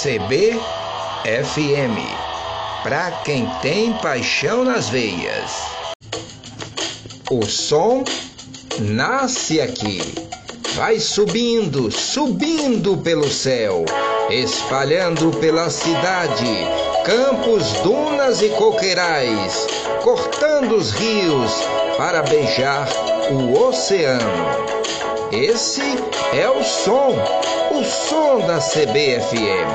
CBFM, para quem tem paixão nas veias. O som nasce aqui, vai subindo, subindo pelo céu, espalhando pela cidade, campos, dunas e coqueirais, cortando os rios para beijar o oceano. Esse é o som, o som da CBFM.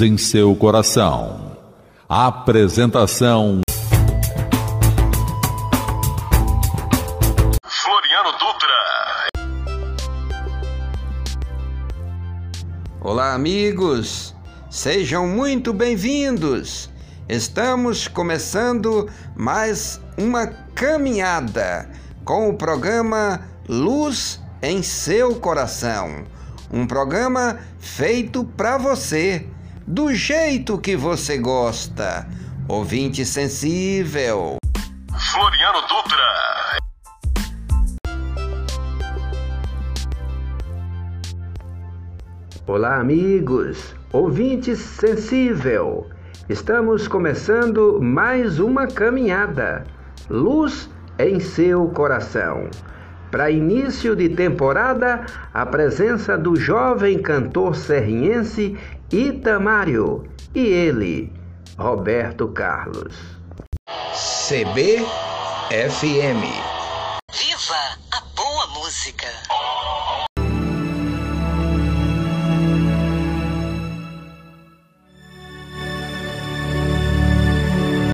Em seu coração. Apresentação Floriano Dutra. Olá, amigos. Sejam muito bem-vindos. Estamos começando mais uma caminhada com o programa Luz em seu coração. Um programa feito para você do jeito que você gosta. Ouvinte sensível. Floriano Dutra. Olá, amigos. Ouvinte sensível. Estamos começando mais uma caminhada. Luz em seu coração. Para início de temporada, a presença do jovem cantor serriense Itamário e ele, Roberto Carlos. CBFM. Viva a boa música!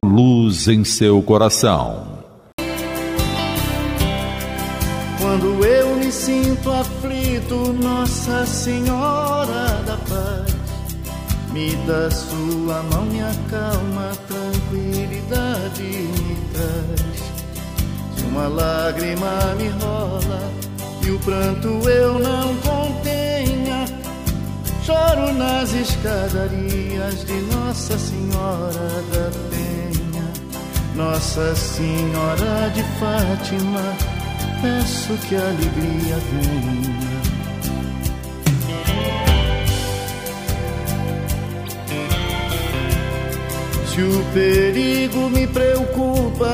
Luz em seu coração. Quando eu me sinto aflito, Nossa Senhora da Paz, me dá sua mão, me acalma, tranquilidade me traz. Se uma lágrima me rola e o pranto eu não contenha, choro nas escadarias de Nossa Senhora da Penha, Nossa Senhora de Fátima peço que alegria venha. Se o perigo me preocupa,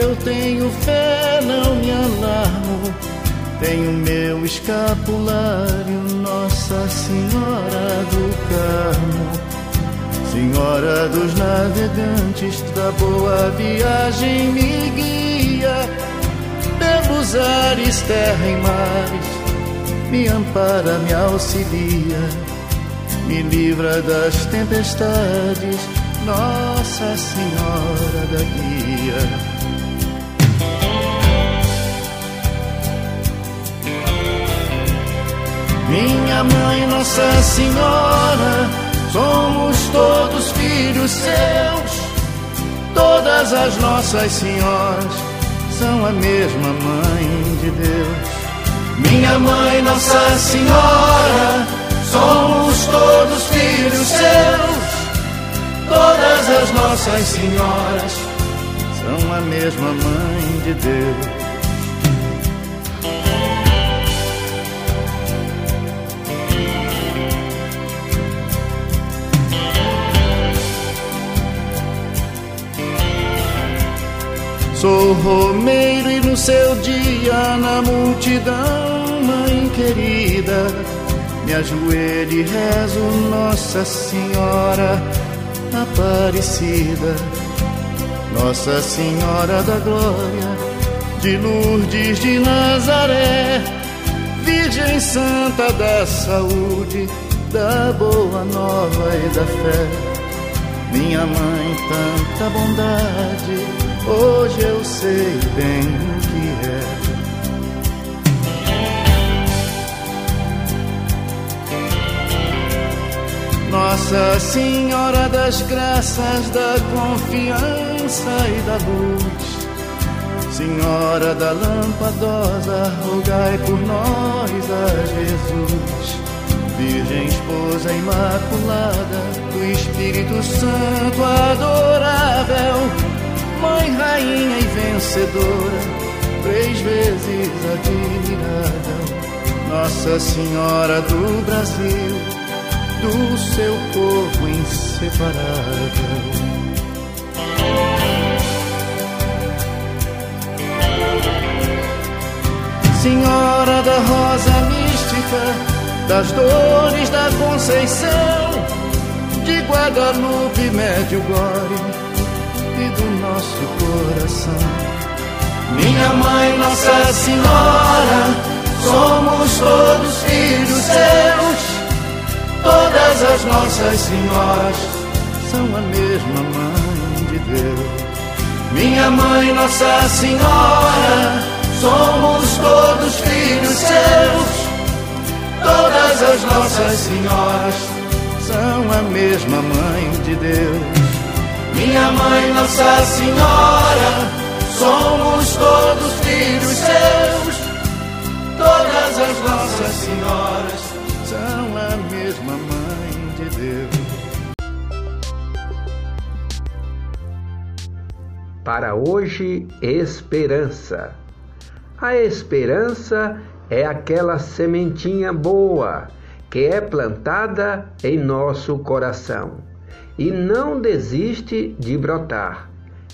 eu tenho fé, não me alarmo. Tenho meu escapulário, Nossa Senhora do Carmo. Senhora dos navegantes, da boa viagem me guia pelos ares, terra e mares, me ampara, me auxilia, me livra das tempestades, Nossa Senhora da Guia. Minha mãe, Nossa Senhora, somos todos filhos seus, todas as nossas senhoras são a mesma mãe de Deus. Minha mãe, Nossa Senhora, somos todos filhos seus. Todas as nossas senhoras são a mesma mãe de Deus. Sou romeiro e no seu dia na multidão, mãe querida, me ajoelho e rezo Nossa Senhora Aparecida, Nossa Senhora da Glória, de Lourdes de Nazaré, Virgem santa da saúde, da boa nova e da fé. Minha mãe, tanta bondade, hoje eu sei bem o que é. Nossa Senhora das Graças, da confiança e da luz. Senhora da Lampadosa, rogai por nós a Jesus. Virgem Esposa Imaculada, do Espírito Santo adorável, Mãe, Rainha e Vencedora, três vezes admirável, Nossa Senhora do Brasil do seu povo inseparável. Senhora da rosa mística, das dores da Conceição, de Guadalupe, Medjugorje e do nosso coração. Minha mãe, Nossa Senhora, somos todos filhos seus Todas as nossas senhoras são a mesma mãe de Deus. Minha mãe, Nossa Senhora, somos todos filhos seus. Todas as nossas senhoras são a mesma mãe de Deus. Minha mãe, Nossa Senhora, somos todos filhos seus. Todas as nossas senhoras são mesma mãe de Deus. Para hoje, esperança. A esperança é aquela sementinha boa que é plantada em nosso coração e não desiste de brotar,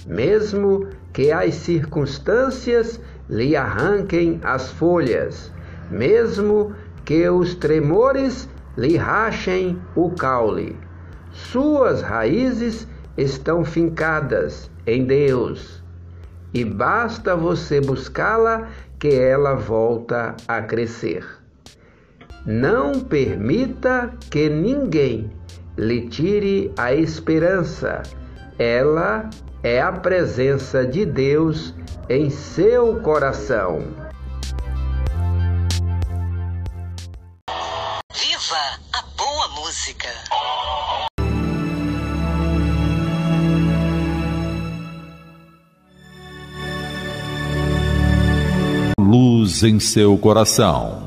mesmo que as circunstâncias lhe arranquem as folhas, mesmo que os tremores lhe rachem o caule. Suas raízes estão fincadas em Deus, e basta você buscá-la que ela volta a crescer. Não permita que ninguém lhe tire a esperança. Ela é a presença de Deus em seu coração. Em seu coração.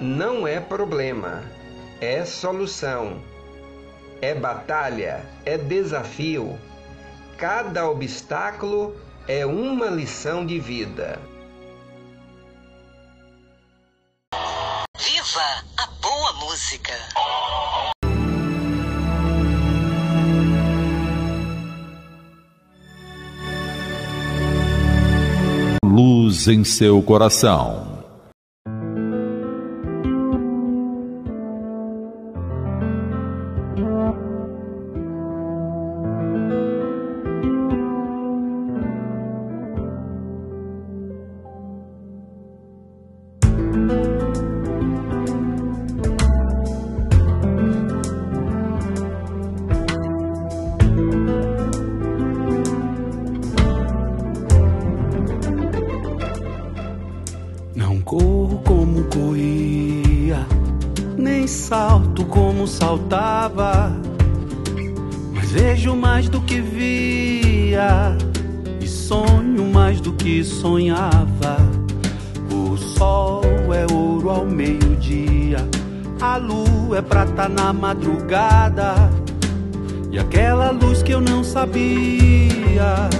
Não é problema, é solução. É batalha, é desafio. Cada obstáculo é uma lição de vida. Viva a boa música! Luz em seu coração. Não corro como corria, nem salto como saltava, mas vejo mais do que via e sonho mais do que sonhava. O sol é ouro ao meio-dia, a lua é prata na madrugada, e aquela luz que eu não sabia,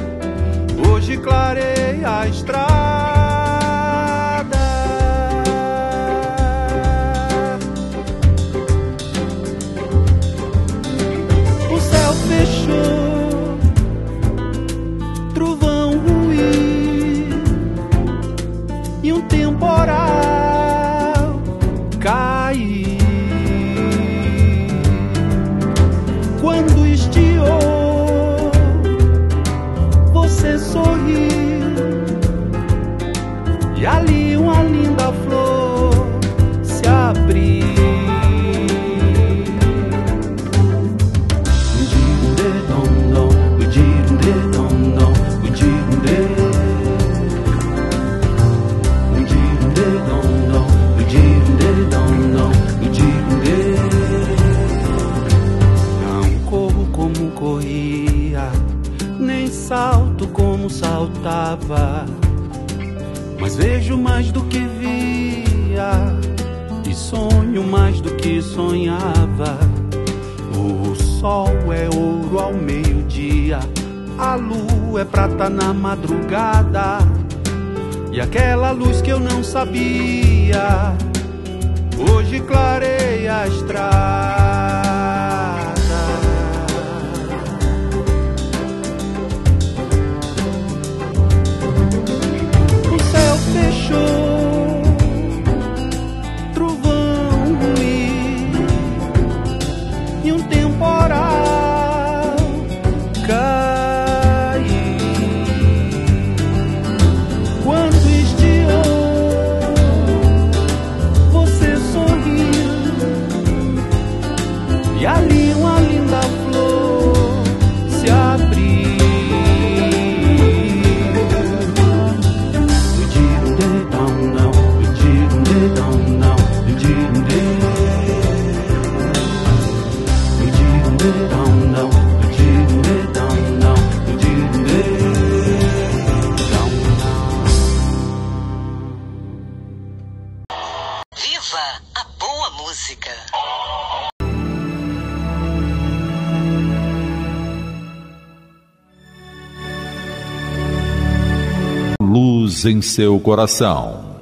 hoje clareia a estrada. Mais do que sonhava. O sol é ouro ao meio-dia, a lua é prata na madrugada. E aquela luz que eu não sabia, hoje clareia a estrada. O céu fechou, e um temporal em seu coração.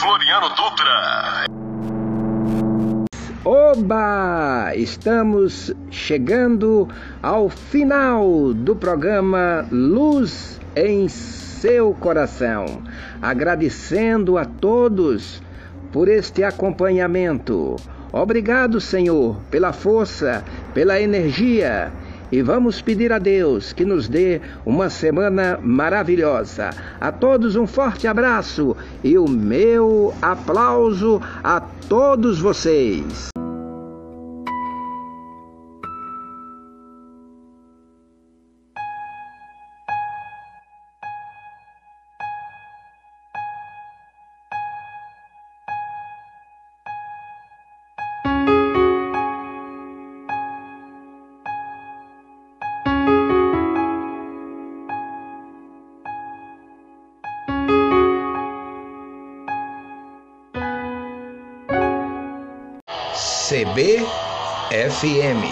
Floriano Dutra. Oba! Estamos chegando ao final do programa Luz em seu coração. Agradecendo a todos por este acompanhamento. Obrigado, Senhor, pela força, pela energia e vamos pedir a Deus que nos dê uma semana maravilhosa. A todos um forte abraço e o meu aplauso a todos vocês. CBFM